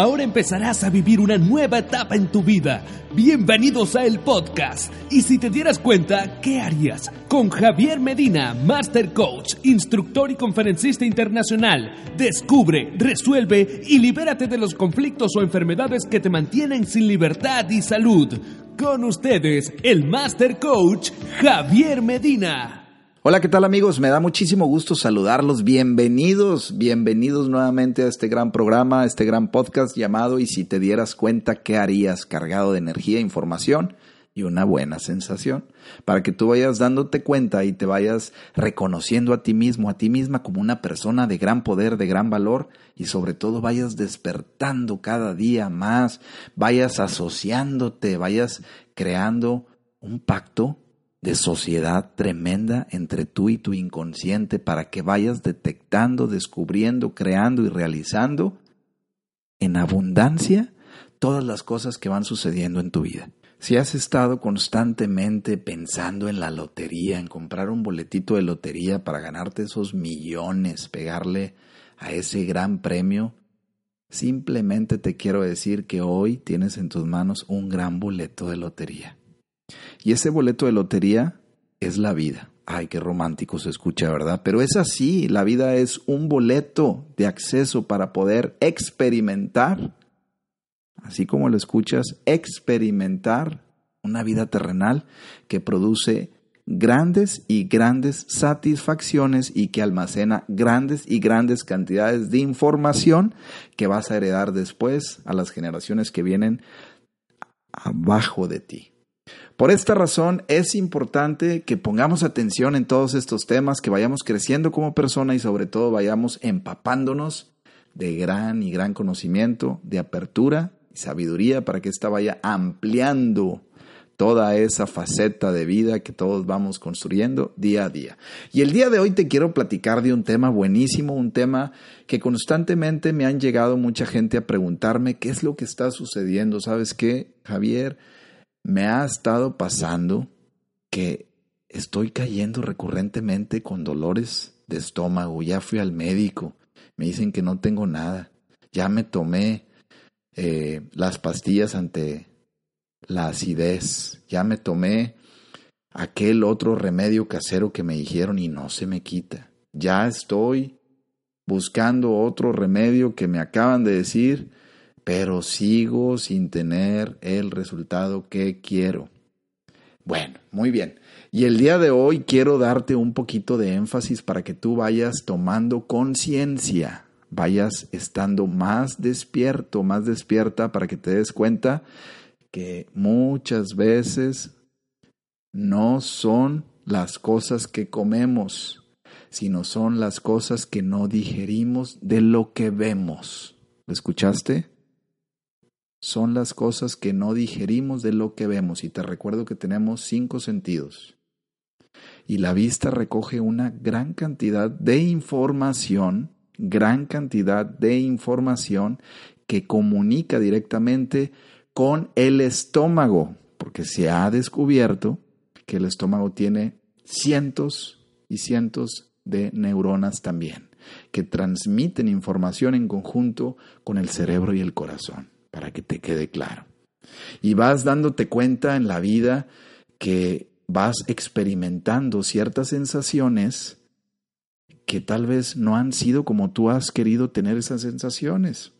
Ahora empezarás a vivir una nueva etapa en tu vida. Bienvenidos a el podcast. Y si te dieras cuenta, ¿qué harías? Con Javier Medina, Master Coach, instructor y conferencista internacional. Descubre, resuelve y libérate de los conflictos o enfermedades que te mantienen sin libertad y salud. Con ustedes, el Master Coach, Javier Medina. Hola, ¿qué tal amigos? Me da muchísimo gusto saludarlos. Bienvenidos, bienvenidos nuevamente a este gran programa, a este gran podcast llamado Y si te dieras cuenta, ¿qué harías? Cargado de energía, información y una buena sensación. Para que tú vayas dándote cuenta y te vayas reconociendo a ti mismo, a ti misma como una persona de gran poder, de gran valor y sobre todo vayas despertando cada día más, vayas asociándote, vayas creando un pacto de sociedad tremenda entre tú y tu inconsciente para que vayas detectando, descubriendo, creando y realizando en abundancia todas las cosas que van sucediendo en tu vida. Si has estado constantemente pensando en la lotería, en comprar un boletito de lotería para ganarte esos millones, pegarle a ese gran premio, simplemente te quiero decir que hoy tienes en tus manos un gran boleto de lotería. Y ese boleto de lotería es la vida. Ay, qué romántico se escucha, ¿verdad? Pero es así, la vida es un boleto de acceso para poder experimentar, así como lo escuchas, experimentar una vida terrenal que produce grandes y grandes satisfacciones y que almacena grandes y grandes cantidades de información que vas a heredar después a las generaciones que vienen abajo de ti. Por esta razón es importante que pongamos atención en todos estos temas, que vayamos creciendo como persona y sobre todo vayamos empapándonos de gran y gran conocimiento, de apertura y sabiduría para que ésta vaya ampliando toda esa faceta de vida que todos vamos construyendo día a día. Y el día de hoy te quiero platicar de un tema buenísimo, un tema que constantemente me han llegado mucha gente a preguntarme qué es lo que está sucediendo. ¿Sabes qué, Javier? Me ha estado pasando que estoy cayendo recurrentemente con dolores de estómago. Ya fui al médico, me dicen que no tengo nada. Ya me tomé eh, las pastillas ante la acidez. Ya me tomé aquel otro remedio casero que me dijeron y no se me quita. Ya estoy buscando otro remedio que me acaban de decir pero sigo sin tener el resultado que quiero. Bueno, muy bien. Y el día de hoy quiero darte un poquito de énfasis para que tú vayas tomando conciencia, vayas estando más despierto, más despierta para que te des cuenta que muchas veces no son las cosas que comemos, sino son las cosas que no digerimos de lo que vemos. ¿Lo escuchaste? Son las cosas que no digerimos de lo que vemos. Y te recuerdo que tenemos cinco sentidos. Y la vista recoge una gran cantidad de información, gran cantidad de información que comunica directamente con el estómago, porque se ha descubierto que el estómago tiene cientos y cientos de neuronas también, que transmiten información en conjunto con el cerebro y el corazón para que te quede claro. Y vas dándote cuenta en la vida que vas experimentando ciertas sensaciones que tal vez no han sido como tú has querido tener esas sensaciones.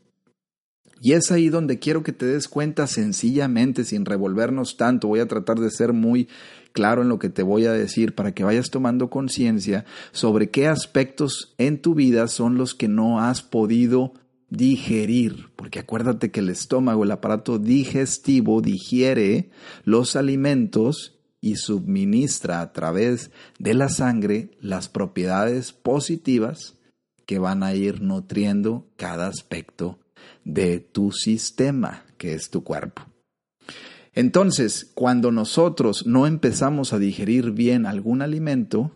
Y es ahí donde quiero que te des cuenta sencillamente, sin revolvernos tanto. Voy a tratar de ser muy claro en lo que te voy a decir para que vayas tomando conciencia sobre qué aspectos en tu vida son los que no has podido digerir, porque acuérdate que el estómago, el aparato digestivo, digiere los alimentos y suministra a través de la sangre las propiedades positivas que van a ir nutriendo cada aspecto de tu sistema, que es tu cuerpo. Entonces, cuando nosotros no empezamos a digerir bien algún alimento,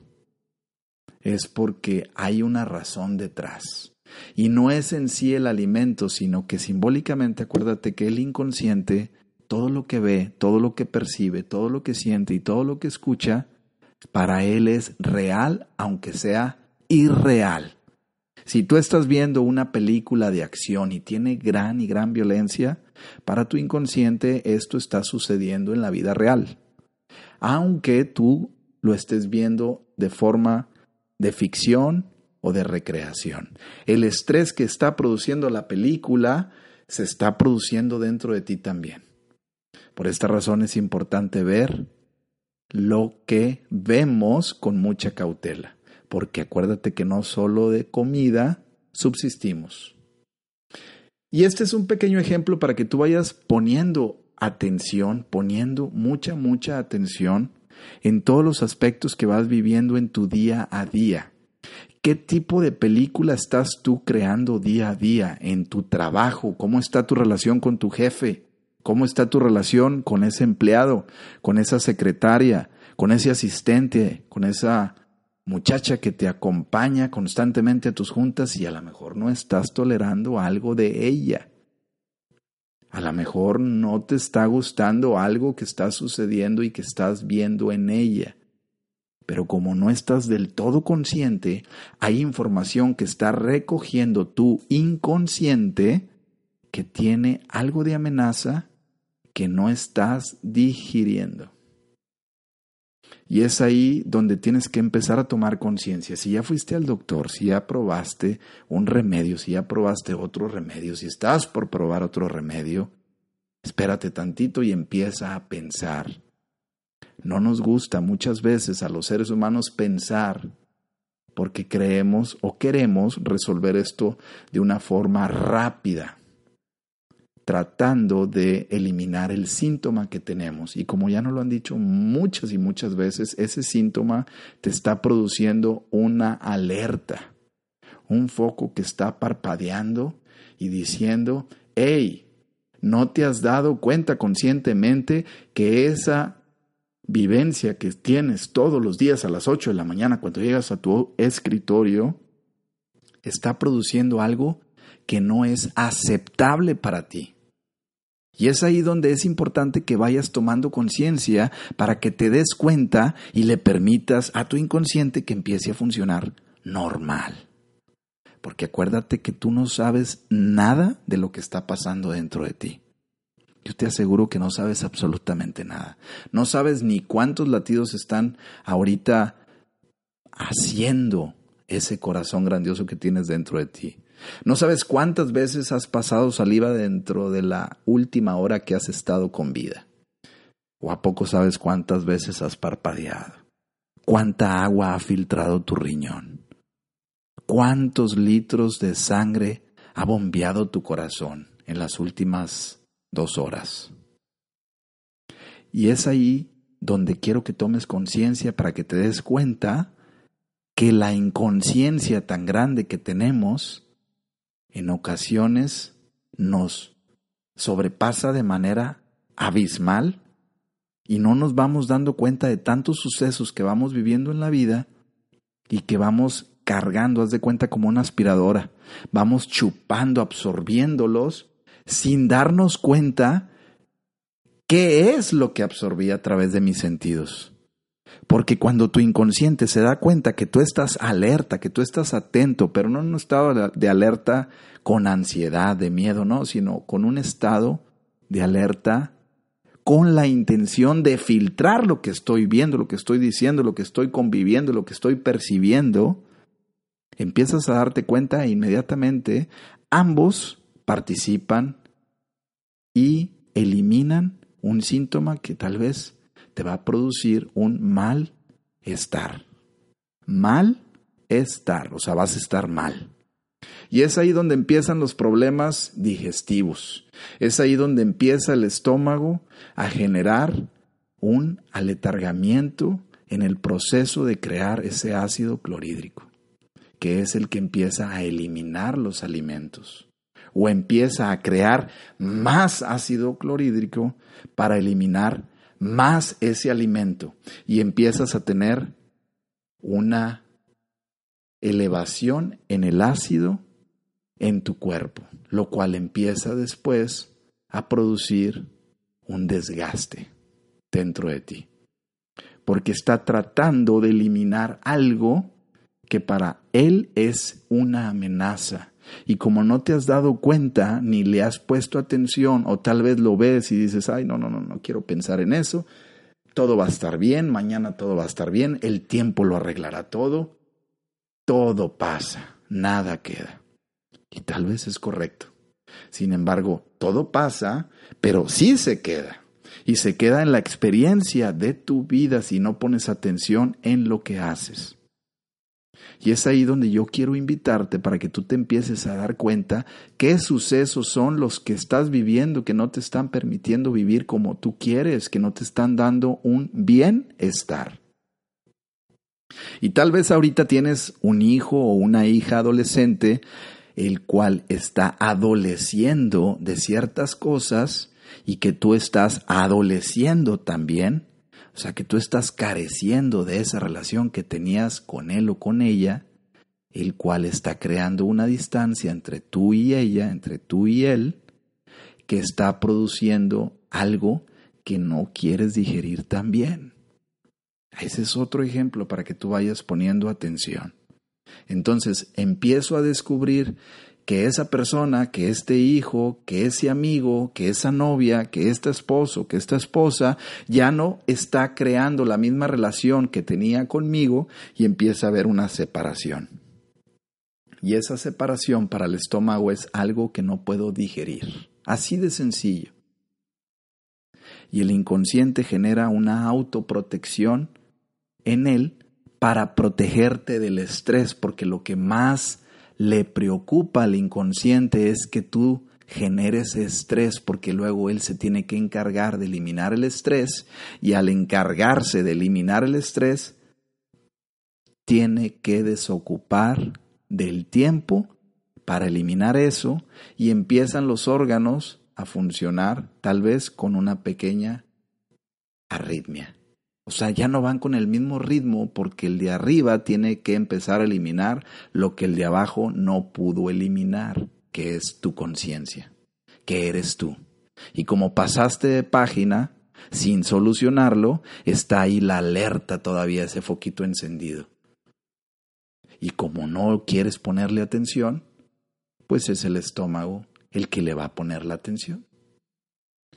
es porque hay una razón detrás. Y no es en sí el alimento, sino que simbólicamente acuérdate que el inconsciente, todo lo que ve, todo lo que percibe, todo lo que siente y todo lo que escucha, para él es real, aunque sea irreal. Si tú estás viendo una película de acción y tiene gran y gran violencia, para tu inconsciente esto está sucediendo en la vida real. Aunque tú lo estés viendo de forma de ficción o de recreación. El estrés que está produciendo la película se está produciendo dentro de ti también. Por esta razón es importante ver lo que vemos con mucha cautela, porque acuérdate que no solo de comida subsistimos. Y este es un pequeño ejemplo para que tú vayas poniendo atención, poniendo mucha, mucha atención en todos los aspectos que vas viviendo en tu día a día. ¿Qué tipo de película estás tú creando día a día en tu trabajo? ¿Cómo está tu relación con tu jefe? ¿Cómo está tu relación con ese empleado, con esa secretaria, con ese asistente, con esa muchacha que te acompaña constantemente a tus juntas y a lo mejor no estás tolerando algo de ella? A lo mejor no te está gustando algo que está sucediendo y que estás viendo en ella. Pero como no estás del todo consciente, hay información que está recogiendo tu inconsciente que tiene algo de amenaza que no estás digiriendo. Y es ahí donde tienes que empezar a tomar conciencia. Si ya fuiste al doctor, si ya probaste un remedio, si ya probaste otro remedio, si estás por probar otro remedio, espérate tantito y empieza a pensar no nos gusta muchas veces a los seres humanos pensar porque creemos o queremos resolver esto de una forma rápida, tratando de eliminar el síntoma que tenemos. Y como ya nos lo han dicho muchas y muchas veces, ese síntoma te está produciendo una alerta, un foco que está parpadeando y diciendo, hey, ¿no te has dado cuenta conscientemente que esa vivencia que tienes todos los días a las 8 de la mañana cuando llegas a tu escritorio está produciendo algo que no es aceptable para ti. Y es ahí donde es importante que vayas tomando conciencia para que te des cuenta y le permitas a tu inconsciente que empiece a funcionar normal. Porque acuérdate que tú no sabes nada de lo que está pasando dentro de ti. Yo te aseguro que no sabes absolutamente nada. No sabes ni cuántos latidos están ahorita haciendo ese corazón grandioso que tienes dentro de ti. No sabes cuántas veces has pasado saliva dentro de la última hora que has estado con vida. ¿O a poco sabes cuántas veces has parpadeado? ¿Cuánta agua ha filtrado tu riñón? ¿Cuántos litros de sangre ha bombeado tu corazón en las últimas dos horas. Y es ahí donde quiero que tomes conciencia para que te des cuenta que la inconsciencia tan grande que tenemos en ocasiones nos sobrepasa de manera abismal y no nos vamos dando cuenta de tantos sucesos que vamos viviendo en la vida y que vamos cargando, haz de cuenta como una aspiradora, vamos chupando, absorbiéndolos sin darnos cuenta qué es lo que absorbí a través de mis sentidos. Porque cuando tu inconsciente se da cuenta que tú estás alerta, que tú estás atento, pero no en un estado de alerta con ansiedad, de miedo, no, sino con un estado de alerta con la intención de filtrar lo que estoy viendo, lo que estoy diciendo, lo que estoy conviviendo, lo que estoy percibiendo, empiezas a darte cuenta e inmediatamente ambos participan y eliminan un síntoma que tal vez te va a producir un mal estar. Mal estar, o sea, vas a estar mal. Y es ahí donde empiezan los problemas digestivos. Es ahí donde empieza el estómago a generar un aletargamiento en el proceso de crear ese ácido clorhídrico, que es el que empieza a eliminar los alimentos o empieza a crear más ácido clorhídrico para eliminar más ese alimento y empiezas a tener una elevación en el ácido en tu cuerpo, lo cual empieza después a producir un desgaste dentro de ti, porque está tratando de eliminar algo que para él es una amenaza. Y como no te has dado cuenta ni le has puesto atención o tal vez lo ves y dices, ay, no, no, no, no quiero pensar en eso, todo va a estar bien, mañana todo va a estar bien, el tiempo lo arreglará todo, todo pasa, nada queda. Y tal vez es correcto. Sin embargo, todo pasa, pero sí se queda. Y se queda en la experiencia de tu vida si no pones atención en lo que haces. Y es ahí donde yo quiero invitarte para que tú te empieces a dar cuenta qué sucesos son los que estás viviendo que no te están permitiendo vivir como tú quieres, que no te están dando un bienestar. Y tal vez ahorita tienes un hijo o una hija adolescente el cual está adoleciendo de ciertas cosas y que tú estás adoleciendo también o sea, que tú estás careciendo de esa relación que tenías con él o con ella, el cual está creando una distancia entre tú y ella, entre tú y él, que está produciendo algo que no quieres digerir también. Ese es otro ejemplo para que tú vayas poniendo atención. Entonces empiezo a descubrir que esa persona, que este hijo, que ese amigo, que esa novia, que este esposo, que esta esposa, ya no está creando la misma relación que tenía conmigo y empieza a haber una separación. Y esa separación para el estómago es algo que no puedo digerir. Así de sencillo. Y el inconsciente genera una autoprotección en él para protegerte del estrés, porque lo que más le preocupa al inconsciente es que tú generes estrés porque luego él se tiene que encargar de eliminar el estrés y al encargarse de eliminar el estrés tiene que desocupar del tiempo para eliminar eso y empiezan los órganos a funcionar tal vez con una pequeña arritmia. O sea, ya no van con el mismo ritmo porque el de arriba tiene que empezar a eliminar lo que el de abajo no pudo eliminar, que es tu conciencia, que eres tú. Y como pasaste de página sin solucionarlo, está ahí la alerta todavía, ese foquito encendido. Y como no quieres ponerle atención, pues es el estómago el que le va a poner la atención.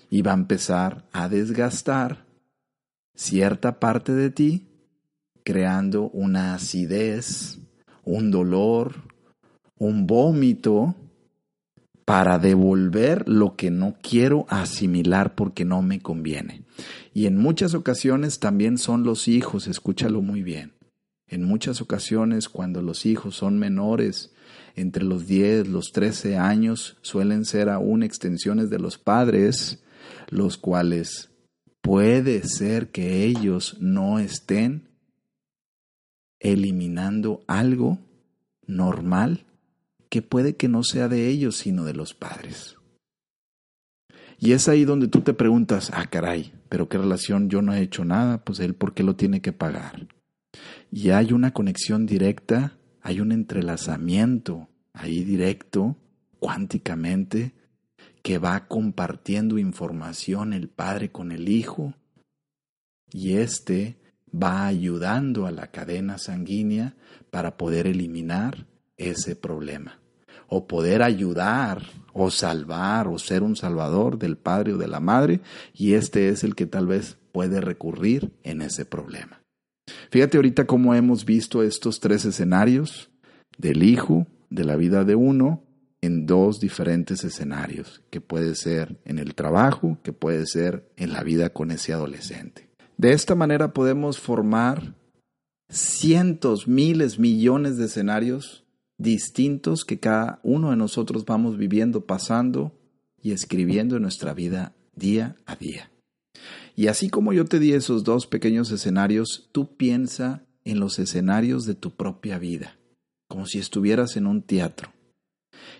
Y va a empezar a desgastar cierta parte de ti, creando una acidez, un dolor, un vómito, para devolver lo que no quiero asimilar porque no me conviene. Y en muchas ocasiones también son los hijos, escúchalo muy bien. En muchas ocasiones cuando los hijos son menores, entre los 10, los 13 años, suelen ser aún extensiones de los padres, los cuales puede ser que ellos no estén eliminando algo normal que puede que no sea de ellos, sino de los padres. Y es ahí donde tú te preguntas, ah, caray, pero qué relación, yo no he hecho nada, pues él, ¿por qué lo tiene que pagar? Y hay una conexión directa, hay un entrelazamiento ahí directo, cuánticamente, que va compartiendo información el padre con el hijo y éste va ayudando a la cadena sanguínea para poder eliminar ese problema o poder ayudar o salvar o ser un salvador del padre o de la madre y este es el que tal vez puede recurrir en ese problema. Fíjate ahorita cómo hemos visto estos tres escenarios del hijo, de la vida de uno en dos diferentes escenarios, que puede ser en el trabajo, que puede ser en la vida con ese adolescente. De esta manera podemos formar cientos, miles, millones de escenarios distintos que cada uno de nosotros vamos viviendo, pasando y escribiendo en nuestra vida día a día. Y así como yo te di esos dos pequeños escenarios, tú piensa en los escenarios de tu propia vida, como si estuvieras en un teatro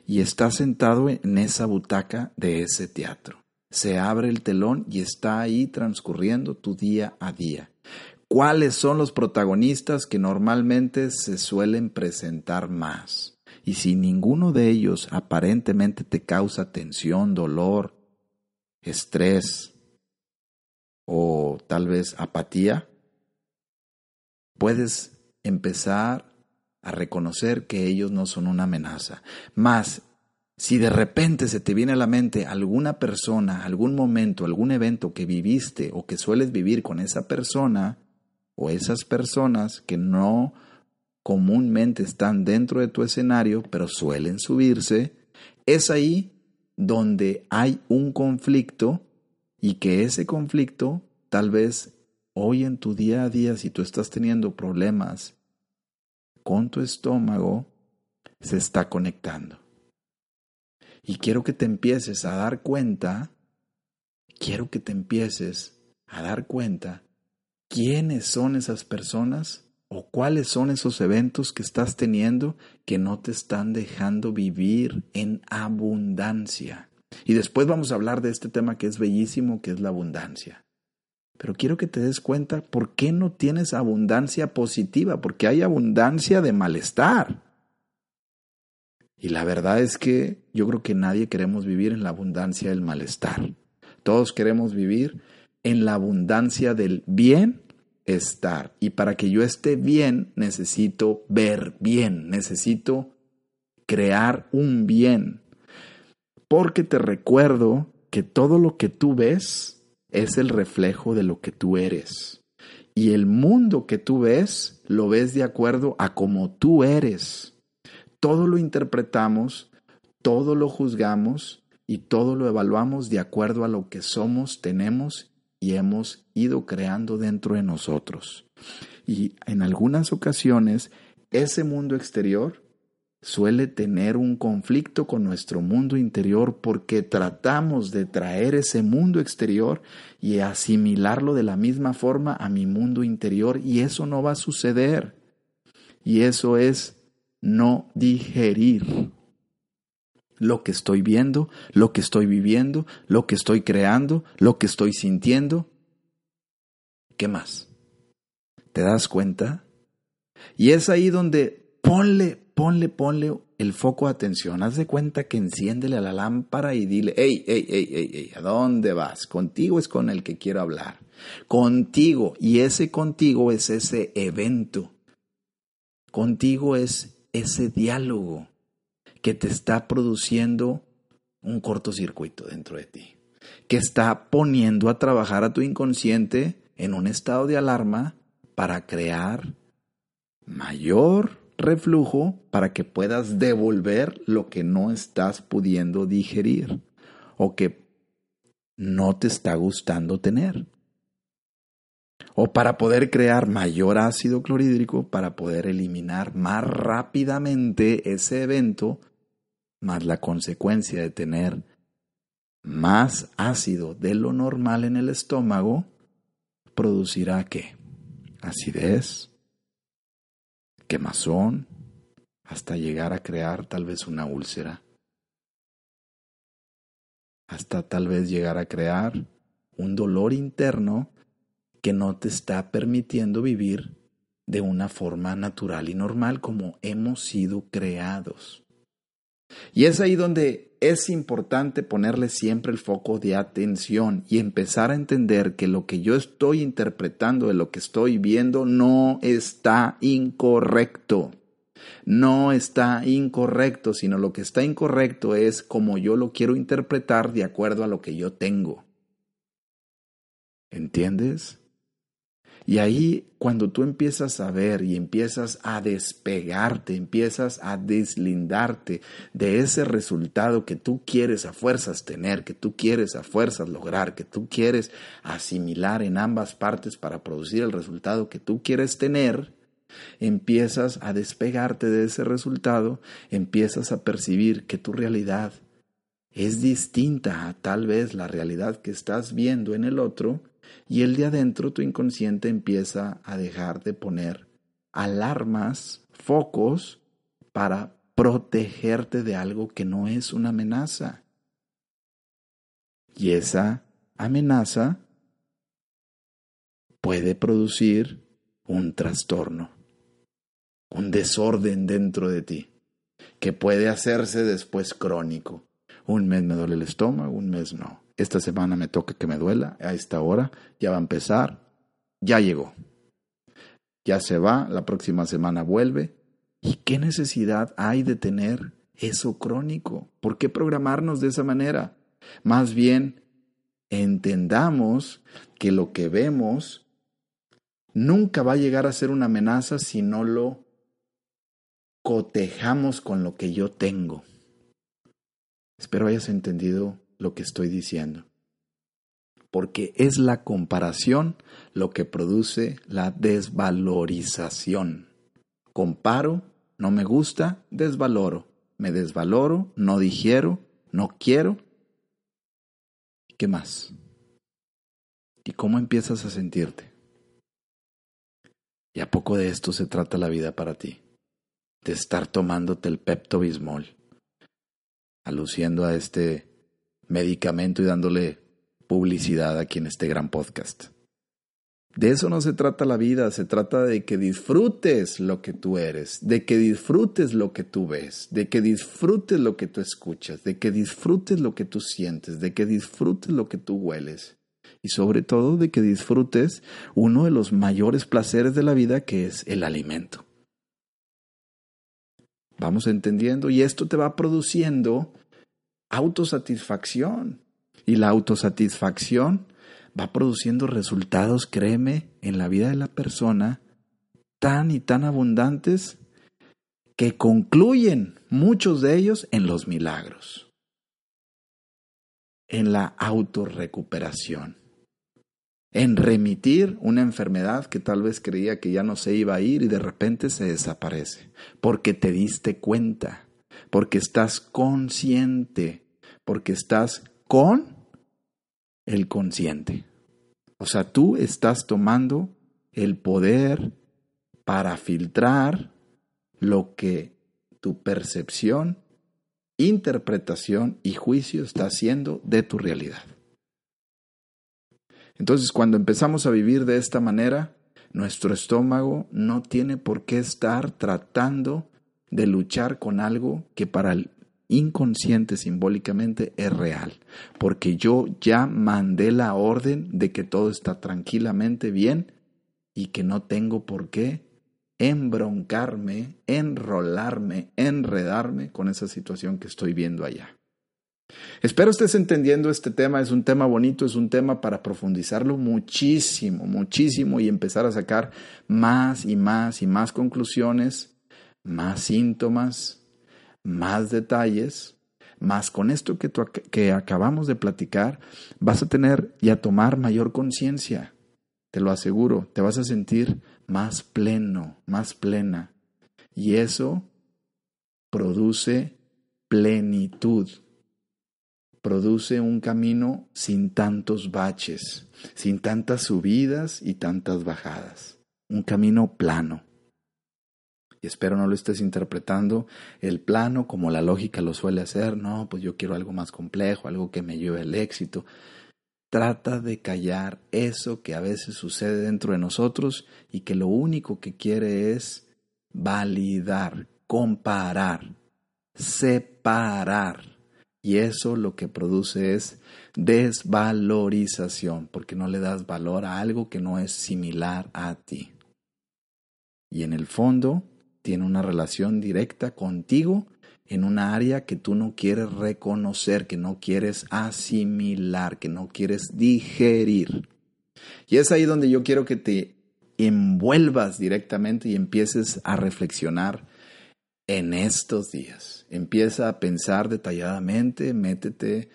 y estás sentado en esa butaca de ese teatro. Se abre el telón y está ahí transcurriendo tu día a día. ¿Cuáles son los protagonistas que normalmente se suelen presentar más? Y si ninguno de ellos aparentemente te causa tensión, dolor, estrés o tal vez apatía, puedes empezar a reconocer que ellos no son una amenaza. Más, si de repente se te viene a la mente alguna persona, algún momento, algún evento que viviste o que sueles vivir con esa persona o esas personas que no comúnmente están dentro de tu escenario, pero suelen subirse, es ahí donde hay un conflicto y que ese conflicto tal vez hoy en tu día a día, si tú estás teniendo problemas con tu estómago, se está conectando. Y quiero que te empieces a dar cuenta, quiero que te empieces a dar cuenta quiénes son esas personas o cuáles son esos eventos que estás teniendo que no te están dejando vivir en abundancia. Y después vamos a hablar de este tema que es bellísimo, que es la abundancia. Pero quiero que te des cuenta por qué no tienes abundancia positiva, porque hay abundancia de malestar. Y la verdad es que yo creo que nadie queremos vivir en la abundancia del malestar. Todos queremos vivir en la abundancia del bienestar. Y para que yo esté bien, necesito ver bien, necesito crear un bien. Porque te recuerdo que todo lo que tú ves es el reflejo de lo que tú eres. Y el mundo que tú ves, lo ves de acuerdo a como tú eres. Todo lo interpretamos, todo lo juzgamos y todo lo evaluamos de acuerdo a lo que somos, tenemos y hemos ido creando dentro de nosotros. Y en algunas ocasiones, ese mundo exterior suele tener un conflicto con nuestro mundo interior porque tratamos de traer ese mundo exterior y asimilarlo de la misma forma a mi mundo interior y eso no va a suceder. Y eso es no digerir lo que estoy viendo, lo que estoy viviendo, lo que estoy creando, lo que estoy sintiendo. ¿Qué más? ¿Te das cuenta? Y es ahí donde ponle, ponle, ponle el foco de atención. Haz de cuenta que enciéndele a la lámpara y dile, hey, hey, hey, hey, hey, ¿a dónde vas? Contigo es con el que quiero hablar. Contigo. Y ese contigo es ese evento. Contigo es ese diálogo que te está produciendo un cortocircuito dentro de ti, que está poniendo a trabajar a tu inconsciente en un estado de alarma para crear mayor reflujo para que puedas devolver lo que no estás pudiendo digerir o que no te está gustando tener. O para poder crear mayor ácido clorhídrico, para poder eliminar más rápidamente ese evento, más la consecuencia de tener más ácido de lo normal en el estómago, producirá qué? Acidez, quemazón, hasta llegar a crear tal vez una úlcera, hasta tal vez llegar a crear un dolor interno que no te está permitiendo vivir de una forma natural y normal como hemos sido creados. Y es ahí donde es importante ponerle siempre el foco de atención y empezar a entender que lo que yo estoy interpretando de lo que estoy viendo no está incorrecto. No está incorrecto, sino lo que está incorrecto es como yo lo quiero interpretar de acuerdo a lo que yo tengo. ¿Entiendes? Y ahí cuando tú empiezas a ver y empiezas a despegarte, empiezas a deslindarte de ese resultado que tú quieres a fuerzas tener, que tú quieres a fuerzas lograr, que tú quieres asimilar en ambas partes para producir el resultado que tú quieres tener, empiezas a despegarte de ese resultado, empiezas a percibir que tu realidad es distinta a tal vez la realidad que estás viendo en el otro, y el de adentro, tu inconsciente empieza a dejar de poner alarmas, focos, para protegerte de algo que no es una amenaza. Y esa amenaza puede producir un trastorno, un desorden dentro de ti, que puede hacerse después crónico. Un mes me duele el estómago, un mes no. Esta semana me toca que me duela, a esta hora ya va a empezar, ya llegó. Ya se va, la próxima semana vuelve. ¿Y qué necesidad hay de tener eso crónico? ¿Por qué programarnos de esa manera? Más bien, entendamos que lo que vemos nunca va a llegar a ser una amenaza si no lo cotejamos con lo que yo tengo. Espero hayas entendido lo que estoy diciendo. Porque es la comparación lo que produce la desvalorización. Comparo, no me gusta, desvaloro. Me desvaloro, no digiero, no quiero. ¿Qué más? ¿Y cómo empiezas a sentirte? Y a poco de esto se trata la vida para ti, de estar tomándote el Pepto Bismol, aluciendo a este medicamento y dándole publicidad aquí en este gran podcast. De eso no se trata la vida, se trata de que disfrutes lo que tú eres, de que disfrutes lo que tú ves, de que disfrutes lo que tú escuchas, de que disfrutes lo que tú sientes, de que disfrutes lo que tú hueles y sobre todo de que disfrutes uno de los mayores placeres de la vida que es el alimento. Vamos entendiendo y esto te va produciendo autosatisfacción. Y la autosatisfacción va produciendo resultados, créeme, en la vida de la persona tan y tan abundantes que concluyen muchos de ellos en los milagros, en la autorrecuperación en remitir una enfermedad que tal vez creía que ya no se iba a ir y de repente se desaparece, porque te diste cuenta, porque estás consciente, porque estás con el consciente. O sea, tú estás tomando el poder para filtrar lo que tu percepción, interpretación y juicio está haciendo de tu realidad. Entonces, cuando empezamos a vivir de esta manera, nuestro estómago no tiene por qué estar tratando de luchar con algo que para el inconsciente simbólicamente es real, porque yo ya mandé la orden de que todo está tranquilamente bien y que no tengo por qué embroncarme, enrolarme, enredarme con esa situación que estoy viendo allá. Espero estés entendiendo este tema, es un tema bonito, es un tema para profundizarlo muchísimo, muchísimo y empezar a sacar más y más y más conclusiones, más síntomas, más detalles, más con esto que, que acabamos de platicar, vas a tener y a tomar mayor conciencia, te lo aseguro, te vas a sentir más pleno, más plena. Y eso produce plenitud. Produce un camino sin tantos baches, sin tantas subidas y tantas bajadas, un camino plano. Espero no lo estés interpretando el plano como la lógica lo suele hacer, no, pues yo quiero algo más complejo, algo que me lleve al éxito. Trata de callar eso que a veces sucede dentro de nosotros y que lo único que quiere es validar, comparar, separar y eso lo que produce es desvalorización, porque no le das valor a algo que no es similar a ti. Y en el fondo tiene una relación directa contigo en una área que tú no quieres reconocer, que no quieres asimilar, que no quieres digerir. Y es ahí donde yo quiero que te envuelvas directamente y empieces a reflexionar en estos días. Empieza a pensar detalladamente, métete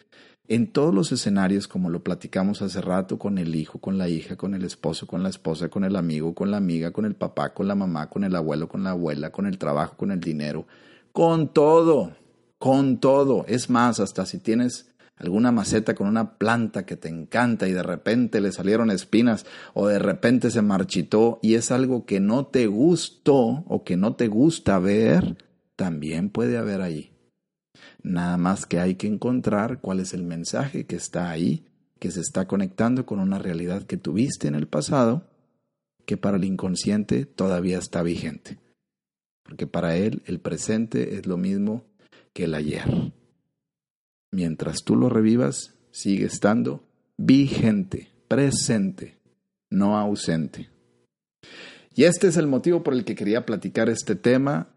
en todos los escenarios como lo platicamos hace rato con el hijo, con la hija, con el esposo, con la esposa, con el amigo, con la amiga, con el papá, con la mamá, con el abuelo, con la abuela, con el trabajo, con el dinero, con todo, con todo. Es más, hasta si tienes alguna maceta con una planta que te encanta y de repente le salieron espinas o de repente se marchitó y es algo que no te gustó o que no te gusta ver, también puede haber ahí. Nada más que hay que encontrar cuál es el mensaje que está ahí, que se está conectando con una realidad que tuviste en el pasado, que para el inconsciente todavía está vigente. Porque para él el presente es lo mismo que el ayer. Mientras tú lo revivas, sigue estando vigente, presente, no ausente. Y este es el motivo por el que quería platicar este tema.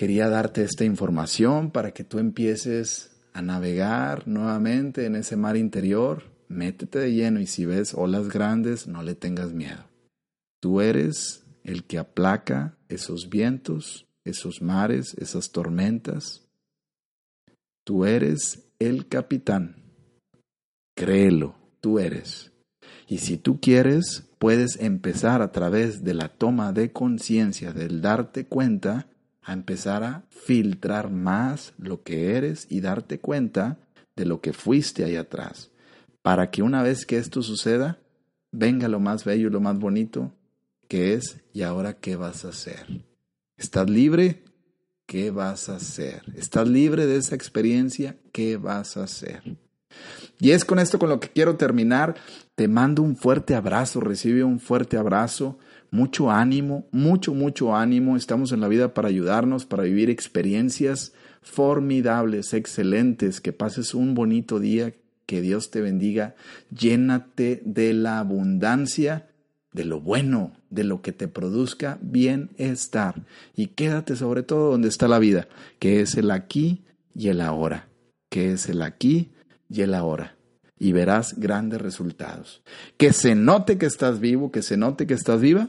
Quería darte esta información para que tú empieces a navegar nuevamente en ese mar interior. Métete de lleno y si ves olas grandes, no le tengas miedo. Tú eres el que aplaca esos vientos, esos mares, esas tormentas. Tú eres el capitán. Créelo, tú eres. Y si tú quieres, puedes empezar a través de la toma de conciencia, del darte cuenta, a empezar a filtrar más lo que eres y darte cuenta de lo que fuiste ahí atrás. Para que una vez que esto suceda, venga lo más bello y lo más bonito, que es, ¿y ahora qué vas a hacer? ¿Estás libre? ¿Qué vas a hacer? ¿Estás libre de esa experiencia? ¿Qué vas a hacer? Y es con esto con lo que quiero terminar. Te mando un fuerte abrazo, recibe un fuerte abrazo, mucho ánimo, mucho, mucho ánimo. Estamos en la vida para ayudarnos, para vivir experiencias formidables, excelentes. Que pases un bonito día, que Dios te bendiga. Llénate de la abundancia, de lo bueno, de lo que te produzca bienestar. Y quédate sobre todo donde está la vida, que es el aquí y el ahora, que es el aquí y el ahora. Y verás grandes resultados. Que se note que estás vivo, que se note que estás viva.